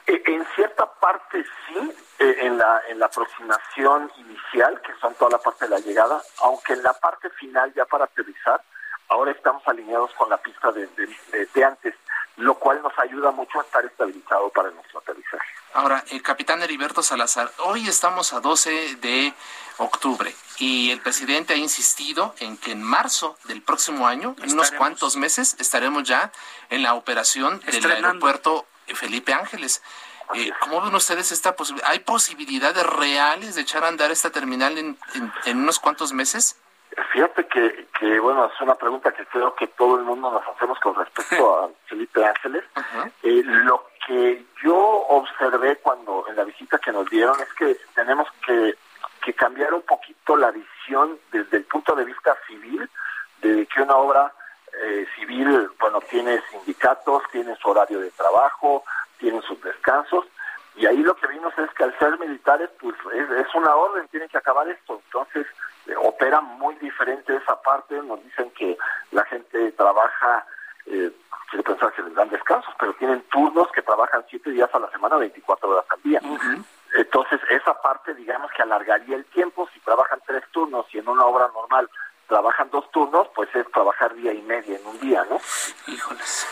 Eh, en cierta parte sí, eh, en, la, en la aproximación inicial, que son toda la parte de la llegada, aunque en la parte final ya para aterrizar, ahora estamos alineados con la pista de, de, antes, lo cual nos ayuda mucho a estar estabilizado para nuestro aterrizaje. Ahora, el capitán Heriberto Salazar, hoy estamos a 12 de octubre y el presidente ha insistido en que en marzo del próximo año, en unos cuantos meses, estaremos ya en la operación del aeropuerto Felipe Ángeles. Eh, ¿Cómo ven ustedes esta posibilidad? ¿Hay posibilidades reales de echar a andar esta terminal en, en, unos cuantos meses? Fíjate que, que, bueno, es una pregunta que creo que todo el mundo nos hacemos con respecto <laughs> a Felipe Ángeles. Eh, lo que yo observé cuando en la visita que nos dieron es que tenemos que, que cambiar un poquito la visión desde el punto de vista civil de que una obra eh, civil, bueno, tiene sindicatos, tiene su horario de trabajo, tiene sus descansos, y ahí lo que vimos es que al ser militares, pues es, una orden, tienen que acabar esto. Entonces, eh, operan muy diferente esa parte, nos dicen que la gente trabaja, eh, quiero pensar que les dan descansos, pero tienen turnos que trabajan siete días a la semana, 24 horas al día. Entonces, esa parte, digamos que alargaría el tiempo, si trabajan tres turnos y en una obra normal trabajan dos turnos, pues es trabajar día y media en un día, ¿no? Híjoles.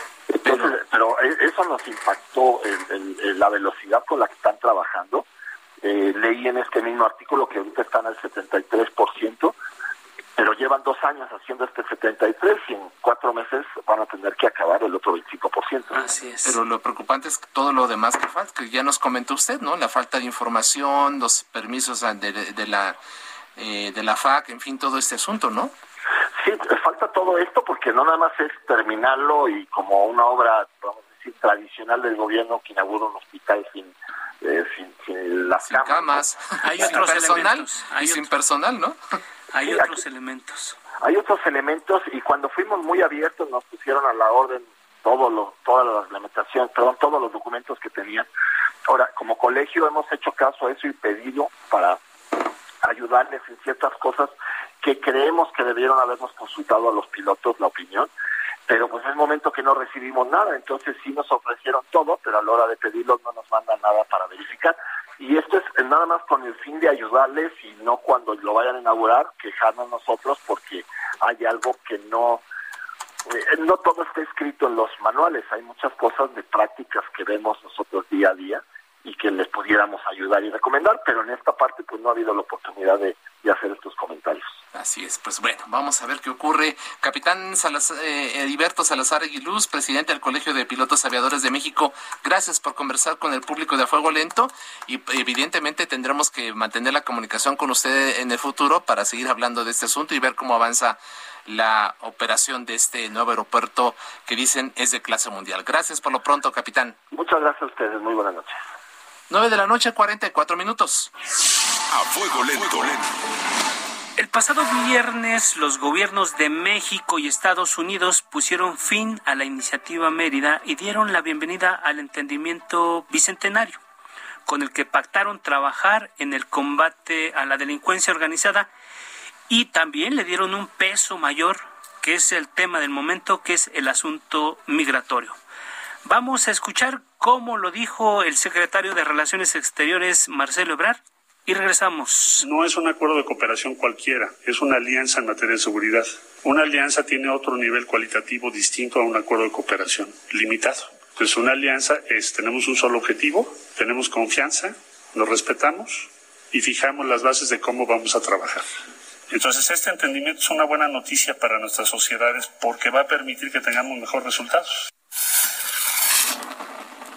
pero, e, eso nos impactó en, la velocidad con la que están trabajando. Eh, leí en este mismo artículo que ahorita están al 73%, pero llevan dos años haciendo este 73 y en cuatro meses van a tener que acabar el otro 25%. Así es. Pero lo preocupante es todo lo demás que falta, que ya nos comentó usted, ¿no? La falta de información, los permisos de la eh, de la FAC, en fin, todo este asunto, ¿no? Sí, falta todo esto porque no nada más es terminarlo y como una obra, vamos a decir, tradicional del gobierno que inaugura un hospital sin, eh, sin, las camas. Hay otros personal y sin personal, ¿no? Hay otros elementos. Hay otros elementos y cuando fuimos muy abiertos nos pusieron a la orden limitaciones, perdón, todos los documentos que tenían. Ahora, como colegio hemos hecho caso a eso y pedido para ayudarles en ciertas cosas que creemos que debieron habernos consultado a los pilotos la opinión. pero pues es momento que no recibimos nada, entonces sí nos ofrecieron todo, pero a la hora de pedirlo no nos mandan nada para verificar. Y esto es nada más con el fin de ayudarles y no cuando lo vayan a inaugurar quejarnos nosotros porque hay algo que no, no todo está escrito en los manuales, hay muchas cosas de prácticas que vemos nosotros día a día y que les pudiéramos ayudar y recomendar, pero en esta parte pues no ha habido la oportunidad de, hacer estos comentarios. Así es, pues bueno, vamos a ver qué ocurre. Capitán Salazar, eh, Heriberto Salazar Aguiluz, presidente del Colegio de Pilotos Aviadores de México, gracias por conversar con el público de A Fuego Lento y evidentemente tendremos que mantener la comunicación con usted en el futuro para seguir hablando de este asunto y ver cómo avanza la operación de este nuevo aeropuerto que dicen es de clase mundial. Gracias por lo pronto, capitán. Muchas gracias a ustedes, muy buenas noches. 9 de la noche, 44 minutos. A fuego lento. El pasado viernes los gobiernos de México y Estados Unidos pusieron fin a la iniciativa Mérida y dieron la bienvenida al entendimiento bicentenario, con el que pactaron trabajar en el combate a la delincuencia organizada y también le dieron un peso mayor, que es el tema del momento, que es el asunto migratorio. Vamos a escuchar cómo lo dijo el secretario de Relaciones Exteriores, Marcelo Ebrard, y regresamos. No es un acuerdo de cooperación cualquiera, es una alianza en materia de seguridad. Una alianza tiene otro nivel cualitativo distinto a un acuerdo de cooperación, limitado. Entonces, una alianza es, tenemos un solo objetivo, tenemos confianza, nos respetamos y fijamos las bases de cómo vamos a trabajar. Entonces, este entendimiento es una buena noticia para nuestras sociedades porque va a permitir que tengamos mejores resultados.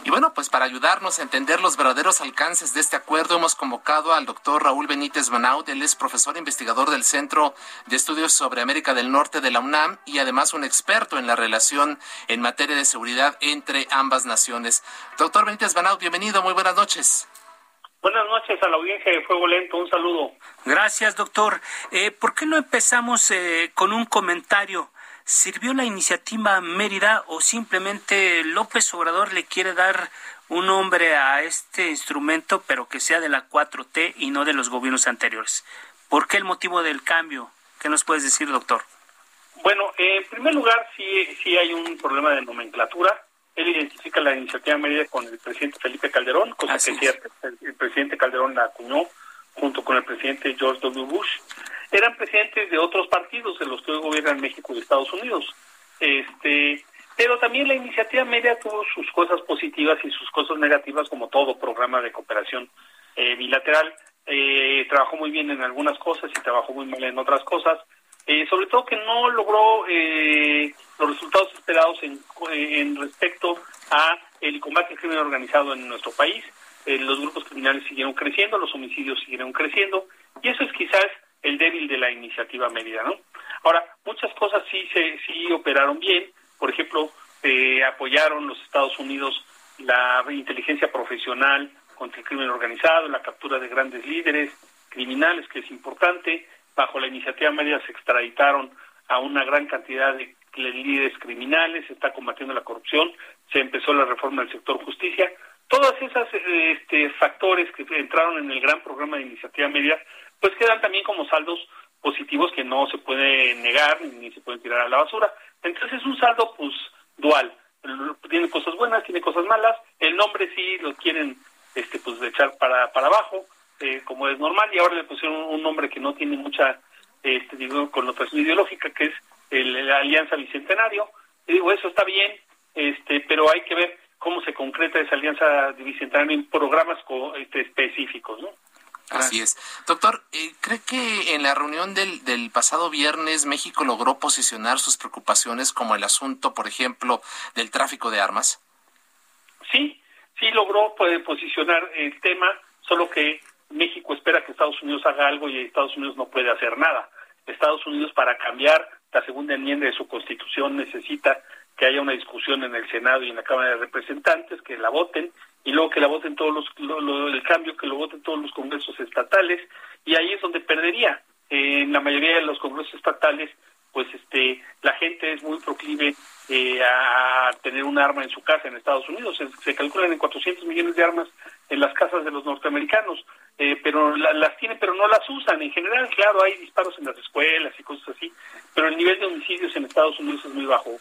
Y bueno, pues para ayudarnos a entender los verdaderos alcances de este acuerdo, hemos convocado al doctor Raúl Benítez Banaut. Él es profesor investigador del Centro de Estudios sobre América del Norte de la UNAM y además un experto en la relación en materia de seguridad entre ambas naciones. Doctor Benítez Banaut, bienvenido, muy buenas noches. Buenas noches a la audiencia de Fuego Lento, un saludo. Gracias, doctor. Eh, ¿Por qué no empezamos eh, con un comentario? ¿Sirvió la iniciativa Mérida o simplemente López Obrador le quiere dar un nombre a este instrumento, pero que sea de la 4T y no de los gobiernos anteriores? ¿Por qué el motivo del cambio? ¿Qué nos puedes decir, doctor? Bueno, en primer lugar, sí, sí hay un problema de nomenclatura. Él identifica la iniciativa Mérida con el presidente Felipe Calderón, cosa que es cierta. El, presidente Calderón la acuñó junto con el presidente George W. Bush eran presidentes de otros partidos de los que hoy gobiernan México y Estados Unidos. Este, pero también la iniciativa media tuvo sus cosas positivas y sus cosas negativas, como todo programa de cooperación eh, bilateral. Eh, trabajó muy bien en algunas cosas y trabajó muy mal en otras cosas. Eh, sobre todo que no logró los resultados esperados en, en respecto a el combate al crimen organizado en nuestro país. Los grupos criminales siguieron creciendo, los homicidios siguieron creciendo y eso es quizás el débil de la iniciativa medida, ¿no? Ahora, muchas cosas sí se sí operaron bien, por ejemplo, eh, apoyaron los Estados Unidos la inteligencia profesional contra el crimen organizado, la captura de grandes líderes criminales, que es importante. Bajo la iniciativa media se extraditaron a una gran cantidad de líderes criminales, se está combatiendo la corrupción, se empezó la reforma del sector justicia. Todos esos este, factores que entraron en el gran programa de iniciativa media pues quedan también como saldos positivos que no se puede negar ni se pueden tirar a la basura. Entonces es un saldo pues dual. Tiene cosas buenas, tiene cosas malas. El nombre sí lo quieren este pues echar para, para abajo, eh, como es normal, y ahora le pusieron un nombre que no tiene mucha este, digo, connotación ideológica, que es el, la Alianza Bicentenario. Y digo, eso está bien, este, pero hay que ver cómo se concreta esa alianza bicentenario en programas este, específicos, ¿no? Así es. Doctor, eh, ¿cree que en la reunión del, del pasado viernes México logró posicionar sus preocupaciones como el asunto, por ejemplo, del tráfico de armas? Sí, sí logró pues, posicionar el tema, solo que México espera que Estados Unidos haga algo y Estados Unidos no puede hacer nada. Estados Unidos para cambiar la segunda enmienda de su constitución necesita que haya una discusión en el Senado y en la Cámara de Representantes, que la voten y luego que la voten todos los, el cambio, que lo voten todos los congresos estatales, y ahí es donde perdería. en la mayoría de los congresos estatales pues este la gente es muy proclive eh, a tener un arma en su casa en Estados Unidos. Se, calculan en 400 millones de armas en las casas de los norteamericanos, eh, pero las tienen, pero no las usan. En general, claro, hay disparos en las escuelas y cosas así, pero el nivel de homicidios en Estados Unidos es muy bajo.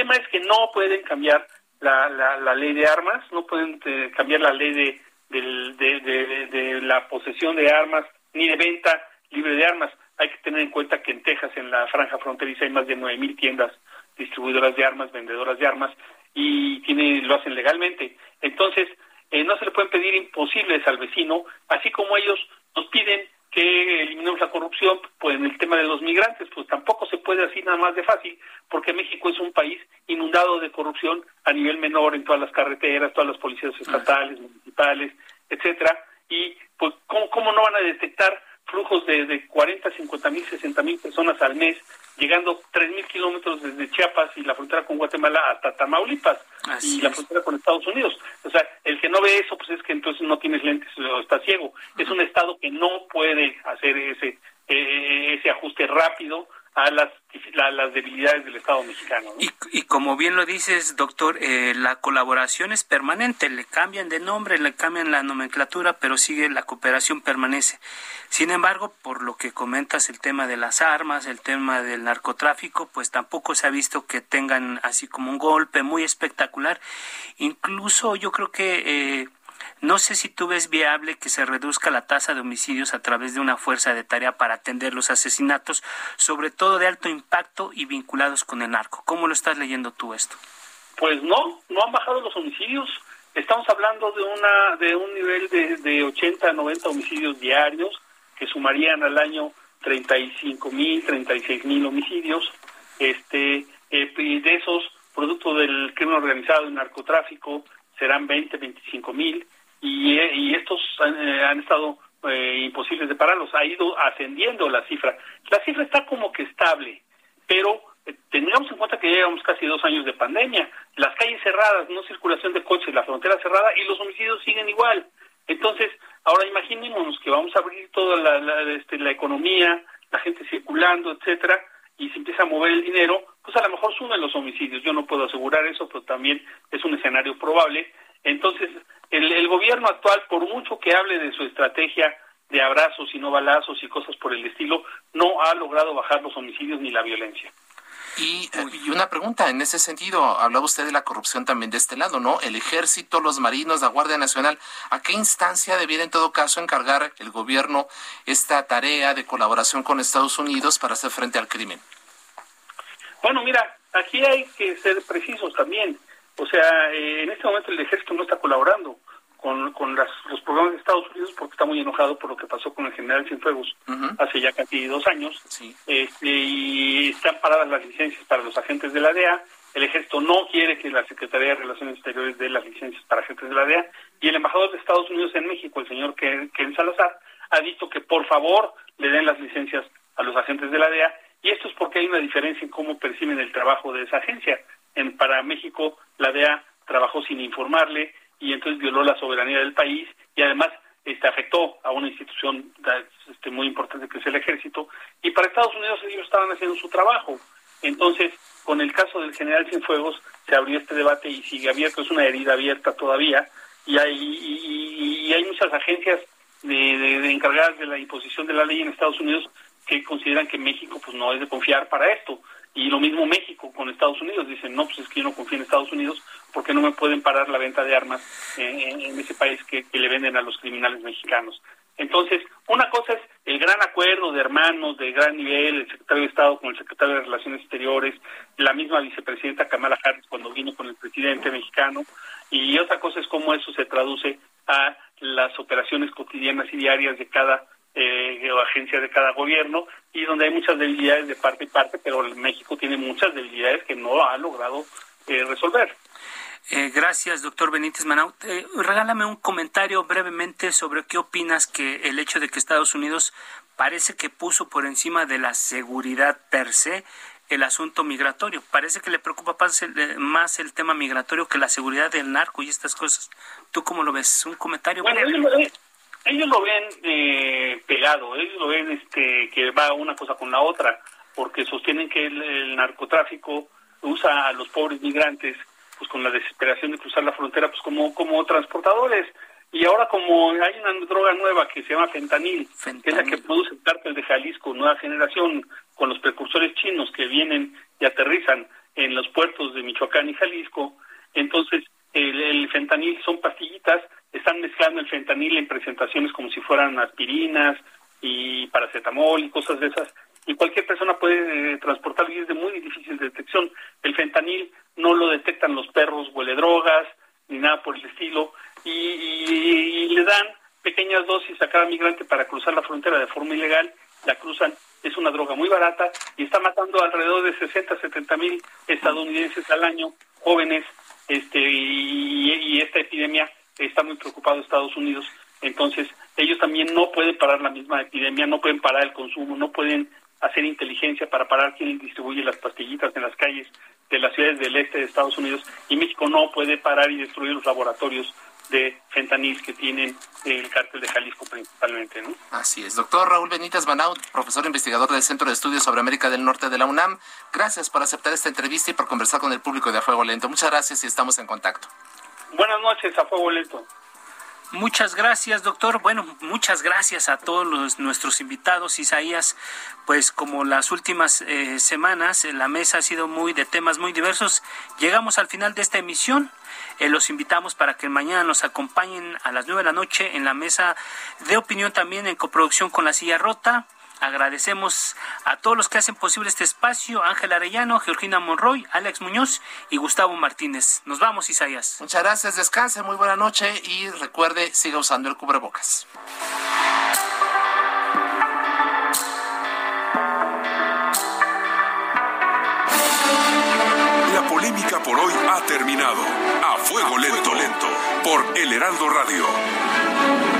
El tema es que no pueden cambiar la, la, ley de armas, no pueden eh, cambiar la ley de, de, de la posesión de armas ni de venta libre de armas. Hay que tener en cuenta que en Texas, en la franja fronteriza, hay más de 9.000 tiendas distribuidoras de armas, vendedoras de armas, y tiene, lo hacen legalmente. Entonces, eh, no se le pueden pedir imposibles al vecino, así como ellos nos piden que eliminemos la corrupción, pues en el tema de los migrantes, pues tampoco se puede así nada más de fácil, porque México es un país inundado de corrupción a nivel menor en todas las carreteras, todas las policías estatales, municipales, etcétera, y pues ¿cómo, cómo no van a detectar flujos de, de 40, 50 mil, 60 mil personas al mes, llegando 3 mil kilómetros desde Chiapas y la frontera con Guatemala hasta Tamaulipas y la frontera con Estados Unidos. O sea, el que no ve eso, pues es que entonces no tienes lentes o está ciego. Es un Estado que no puede hacer ese, eh, ese ajuste rápido a las, las debilidades del Estado mexicano. Y, y, como bien lo dices, doctor, eh, la colaboración es permanente, le cambian de nombre, le cambian la nomenclatura, pero sigue la cooperación permanece. Sin embargo, por lo que comentas el tema de las armas, el tema del narcotráfico, pues tampoco se ha visto que tengan así como un golpe muy espectacular. Incluso yo creo que... Eh, no sé si tú ves viable que se reduzca la tasa de homicidios a través de una fuerza de tarea para atender los asesinatos, sobre todo de alto impacto y vinculados con el narco. ¿Cómo lo estás leyendo tú esto? Pues no, no han bajado los homicidios. Estamos hablando de una de un nivel de, de 80 a 90 homicidios diarios que sumarían al año 35 mil, 36 mil homicidios. Este, eh, y de esos, producto del crimen organizado y narcotráfico, serán 20, 25 mil y, estos eh, han, estado eh, imposibles de pararlos. Ha ido ascendiendo la cifra. La cifra está como que estable, pero eh, tengamos en cuenta que llevamos casi dos años de pandemia, las calles cerradas, no circulación de coches, la frontera cerrada y los homicidios siguen igual. Entonces, ahora imaginémonos que vamos a abrir toda la, la, este, la economía, la gente circulando, etcétera, y se empieza a mover el dinero, pues a lo mejor suben los homicidios. Yo no puedo asegurar eso, pero también es un escenario probable. Entonces, el, gobierno actual, por mucho que hable de su estrategia de abrazos y no balazos y cosas por el estilo, no ha logrado bajar los homicidios ni la violencia. Y, y, una pregunta en ese sentido, hablaba usted de la corrupción también de este lado, ¿no? El ejército, los marinos, la Guardia Nacional, ¿a qué instancia debiera en todo caso encargar el gobierno esta tarea de colaboración con Estados Unidos para hacer frente al crimen? Bueno, mira, aquí hay que ser precisos también. O sea, eh, en este momento el ejército no está colaborando con, con los programas de Estados Unidos porque está muy enojado por lo que pasó con el general Cienfuegos hace ya casi dos años. Este, y están paradas las licencias para los agentes de la DEA. El ejército no quiere que la Secretaría de Relaciones Exteriores dé las licencias para agentes de la DEA. Y el embajador de Estados Unidos en México, el señor Ken, Ken Salazar, ha dicho que por favor le den las licencias a los agentes de la DEA. Y esto es porque hay una diferencia en cómo perciben el trabajo de esa agencia. En, para México, la DEA trabajó sin informarle y entonces violó la soberanía del país y además este, afectó a una institución este, muy importante que es el ejército. Y para Estados Unidos ellos estaban haciendo su trabajo. Entonces, con el caso del general Cienfuegos, se abrió este debate y sigue abierto, es una herida abierta todavía. Y hay, y, hay muchas agencias de, de encargadas de la imposición de la ley en Estados Unidos que consideran que México pues no es de confiar para esto. Y lo mismo México con Estados Unidos. Dicen, no, pues es que yo no confío en Estados Unidos porque no me pueden parar la venta de armas en, ese país que, le venden a los criminales mexicanos. Entonces, una cosa es el gran acuerdo de hermanos de gran nivel, el secretario de Estado con el secretario de Relaciones Exteriores, la misma vicepresidenta Kamala Harris cuando vino con el presidente mexicano, y otra cosa es cómo eso se traduce a las operaciones cotidianas y diarias de cada eh, agencia de cada gobierno y donde hay muchas debilidades de parte y parte, pero México tiene muchas debilidades que no ha logrado eh, resolver. Eh, gracias, doctor Benítez Manau. Eh, regálame un comentario brevemente sobre qué opinas que el hecho de que Estados Unidos parece que puso por encima de la seguridad per se el asunto migratorio. Parece que le preocupa más el tema migratorio que la seguridad del narco y estas cosas. ¿Tú cómo lo ves? Un comentario breve ellos lo ven eh, pegado, ellos lo ven este, que va una cosa con la otra, porque sostienen que el, narcotráfico usa a los pobres migrantes pues con la desesperación de cruzar la frontera pues como como transportadores. Y ahora como hay una droga nueva que se llama fentanil, que es la que produce el cártel de Jalisco, nueva generación, con los precursores chinos que vienen y aterrizan en los puertos de Michoacán y Jalisco, entonces el, fentanil son pastillitas, están mezclando el fentanil en presentaciones como si fueran aspirinas y paracetamol y cosas de esas, y cualquier persona puede eh, transportarlo y es de muy difícil detección. El fentanil no lo detectan los perros huele drogas ni nada por el estilo, y, le dan pequeñas dosis a cada migrante para cruzar la frontera de forma ilegal, la cruzan, es una droga muy barata y está matando alrededor de 60, 70 mil estadounidenses al año, jóvenes, este, y, esta epidemia está muy preocupado Estados Unidos. Entonces, ellos también no pueden parar la misma epidemia, no pueden parar el consumo, no pueden hacer inteligencia para parar quién distribuye las pastillitas en las calles de las ciudades del este de Estados Unidos y México no puede parar y destruir los laboratorios de fentanil que tienen el cártel de Jalisco principalmente, ¿no? Así es. Doctor Raúl Benítez Banaut, profesor investigador del Centro de Estudios sobre América del Norte de la UNAM, gracias por aceptar esta entrevista y por conversar con el público de A Fuego Lento. Muchas gracias y estamos en contacto. Buenas noches, A Fuego Lento. Muchas gracias, doctor. Bueno, muchas gracias a todos los, nuestros invitados. Isaías, pues como las últimas eh, semanas, la mesa ha sido muy de temas muy diversos. Llegamos al final de esta emisión. Eh, los invitamos para que mañana nos acompañen a las nueve de la noche en la mesa de opinión también en coproducción con la silla rota. Agradecemos a todos los que hacen posible este espacio, Ángel Arellano, Georgina Monroy, Alex Muñoz y Gustavo Martínez. Nos vamos, Isaías. Muchas gracias, descanse, muy buena noche y recuerde, siga usando el cubrebocas. La polémica por hoy ha terminado. A fuego lento, lento, por El Heraldo Radio.